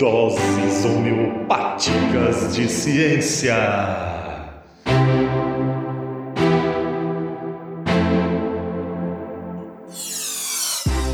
Doses homeopáticas de ciência.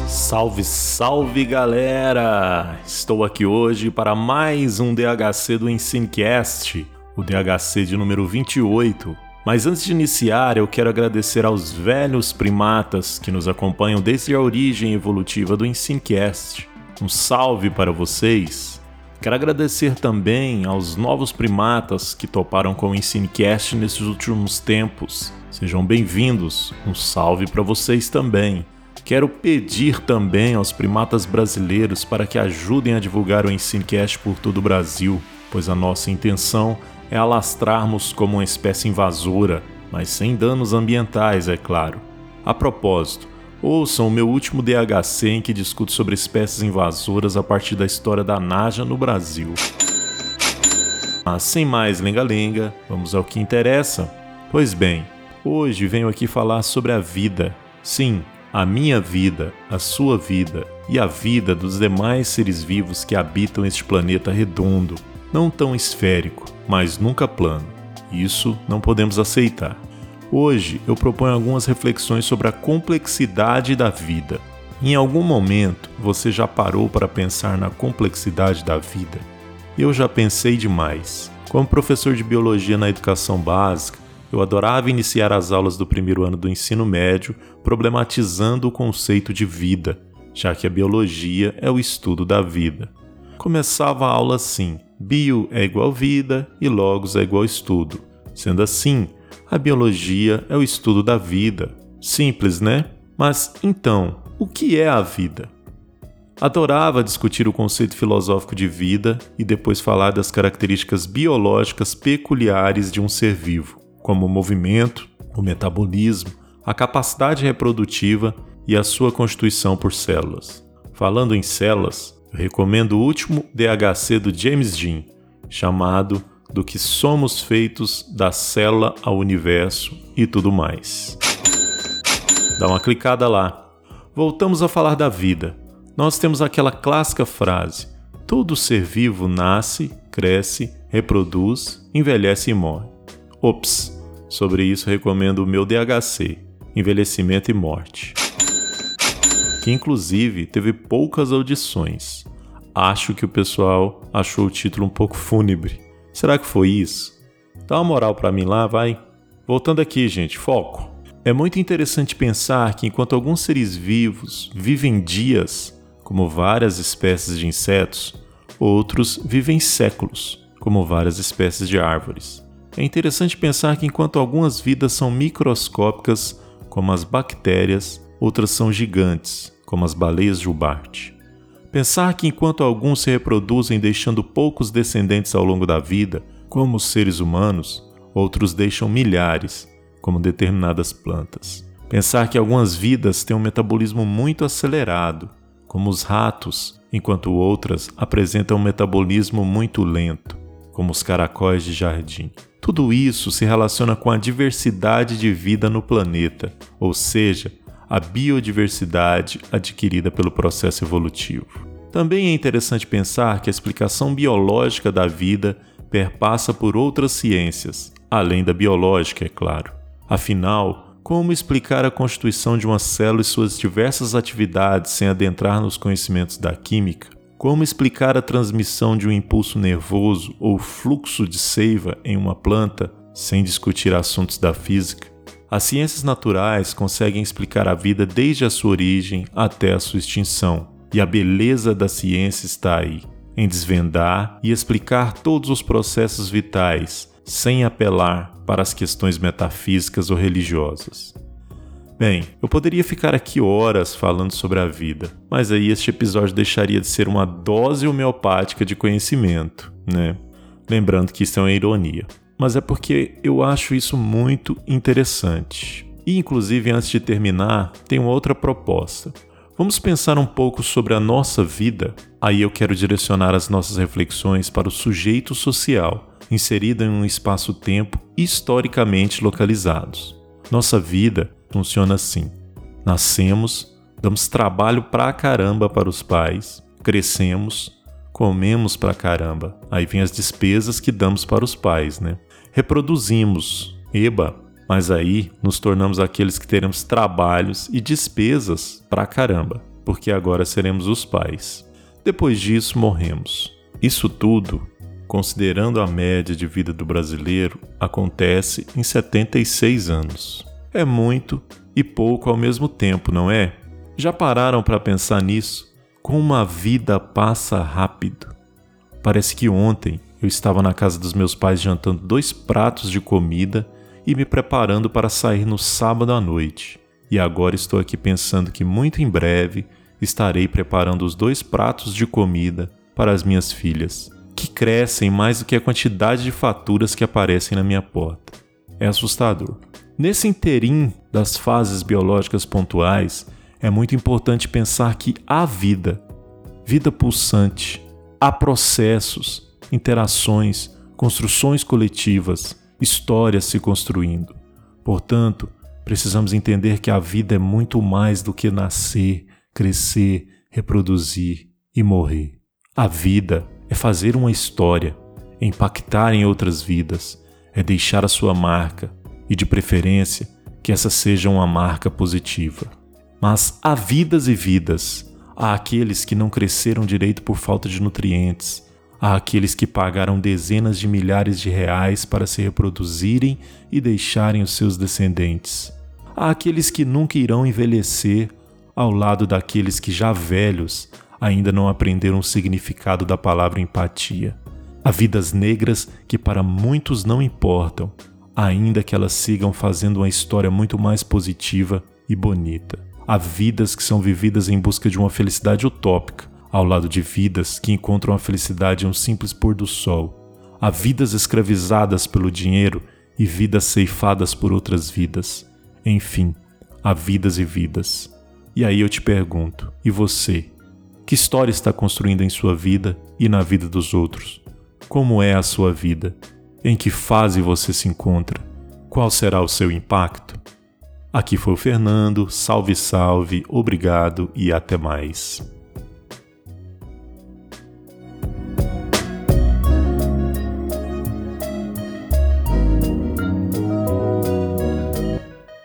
Salve, salve galera! Estou aqui hoje para mais um DHC do Ensinecast, o DHC de número 28. Mas antes de iniciar, eu quero agradecer aos velhos primatas que nos acompanham desde a origem evolutiva do Ensinecast. Um salve para vocês! Quero agradecer também aos novos primatas que toparam com o Ensinecast nesses últimos tempos. Sejam bem-vindos, um salve para vocês também. Quero pedir também aos primatas brasileiros para que ajudem a divulgar o Ensinecast por todo o Brasil, pois a nossa intenção é alastrarmos como uma espécie invasora, mas sem danos ambientais, é claro. A propósito, Ouçam o meu último DHC em que discuto sobre espécies invasoras a partir da história da Naja no Brasil. Mas sem mais lenga-lenga, vamos ao que interessa. Pois bem, hoje venho aqui falar sobre a vida. Sim, a minha vida, a sua vida e a vida dos demais seres vivos que habitam este planeta redondo, não tão esférico, mas nunca plano. Isso não podemos aceitar. Hoje eu proponho algumas reflexões sobre a complexidade da vida. Em algum momento você já parou para pensar na complexidade da vida? Eu já pensei demais. Como professor de biologia na educação básica, eu adorava iniciar as aulas do primeiro ano do ensino médio problematizando o conceito de vida, já que a biologia é o estudo da vida. Começava a aula assim: bio é igual vida e logos é igual estudo. Sendo assim, a biologia é o estudo da vida. Simples, né? Mas então, o que é a vida? Adorava discutir o conceito filosófico de vida e depois falar das características biológicas peculiares de um ser vivo, como o movimento, o metabolismo, a capacidade reprodutiva e a sua constituição por células. Falando em células, eu recomendo o último DHC do James Dean, chamado do que somos feitos da célula ao universo e tudo mais. Dá uma clicada lá. Voltamos a falar da vida. Nós temos aquela clássica frase: todo ser vivo nasce, cresce, reproduz, envelhece e morre. Ops, sobre isso recomendo o meu DHC, Envelhecimento e Morte, que inclusive teve poucas audições. Acho que o pessoal achou o título um pouco fúnebre. Será que foi isso? Dá uma moral para mim lá, vai. Voltando aqui, gente, foco. É muito interessante pensar que enquanto alguns seres vivos vivem dias, como várias espécies de insetos, outros vivem séculos, como várias espécies de árvores. É interessante pensar que enquanto algumas vidas são microscópicas, como as bactérias, outras são gigantes, como as baleias jubarte. Pensar que enquanto alguns se reproduzem deixando poucos descendentes ao longo da vida, como os seres humanos, outros deixam milhares, como determinadas plantas. Pensar que algumas vidas têm um metabolismo muito acelerado, como os ratos, enquanto outras apresentam um metabolismo muito lento, como os caracóis de jardim. Tudo isso se relaciona com a diversidade de vida no planeta, ou seja, a biodiversidade adquirida pelo processo evolutivo. Também é interessante pensar que a explicação biológica da vida perpassa por outras ciências, além da biológica, é claro. Afinal, como explicar a constituição de uma célula e suas diversas atividades sem adentrar nos conhecimentos da química? Como explicar a transmissão de um impulso nervoso ou fluxo de seiva em uma planta sem discutir assuntos da física? As ciências naturais conseguem explicar a vida desde a sua origem até a sua extinção, e a beleza da ciência está aí, em desvendar e explicar todos os processos vitais, sem apelar para as questões metafísicas ou religiosas. Bem, eu poderia ficar aqui horas falando sobre a vida, mas aí este episódio deixaria de ser uma dose homeopática de conhecimento, né? Lembrando que isso é uma ironia mas é porque eu acho isso muito interessante. E, inclusive, antes de terminar, uma outra proposta. Vamos pensar um pouco sobre a nossa vida? Aí eu quero direcionar as nossas reflexões para o sujeito social, inserido em um espaço-tempo historicamente localizados. Nossa vida funciona assim: nascemos, damos trabalho pra caramba para os pais, crescemos, Comemos pra caramba. Aí vem as despesas que damos para os pais, né? Reproduzimos. Eba, mas aí nos tornamos aqueles que teremos trabalhos e despesas pra caramba, porque agora seremos os pais. Depois disso, morremos. Isso tudo, considerando a média de vida do brasileiro, acontece em 76 anos. É muito e pouco ao mesmo tempo, não é? Já pararam para pensar nisso? Como uma vida passa rápido. Parece que ontem eu estava na casa dos meus pais jantando dois pratos de comida e me preparando para sair no sábado à noite. E agora estou aqui pensando que muito em breve estarei preparando os dois pratos de comida para as minhas filhas, que crescem mais do que a quantidade de faturas que aparecem na minha porta. É assustador. Nesse interim das fases biológicas pontuais, é muito importante pensar que há vida, vida pulsante, há processos, interações, construções coletivas, histórias se construindo. Portanto, precisamos entender que a vida é muito mais do que nascer, crescer, reproduzir e morrer. A vida é fazer uma história, é impactar em outras vidas, é deixar a sua marca e, de preferência, que essa seja uma marca positiva. Mas há vidas e vidas, há aqueles que não cresceram direito por falta de nutrientes, Há aqueles que pagaram dezenas de milhares de reais para se reproduzirem e deixarem os seus descendentes. Há aqueles que nunca irão envelhecer, ao lado daqueles que, já velhos, ainda não aprenderam o significado da palavra empatia. Há vidas negras que para muitos não importam, ainda que elas sigam fazendo uma história muito mais positiva e bonita. Há vidas que são vividas em busca de uma felicidade utópica, ao lado de vidas que encontram a felicidade em um simples pôr do sol. Há vidas escravizadas pelo dinheiro e vidas ceifadas por outras vidas. Enfim, há vidas e vidas. E aí eu te pergunto: e você? Que história está construindo em sua vida e na vida dos outros? Como é a sua vida? Em que fase você se encontra? Qual será o seu impacto? Aqui foi o Fernando, salve, salve, obrigado e até mais.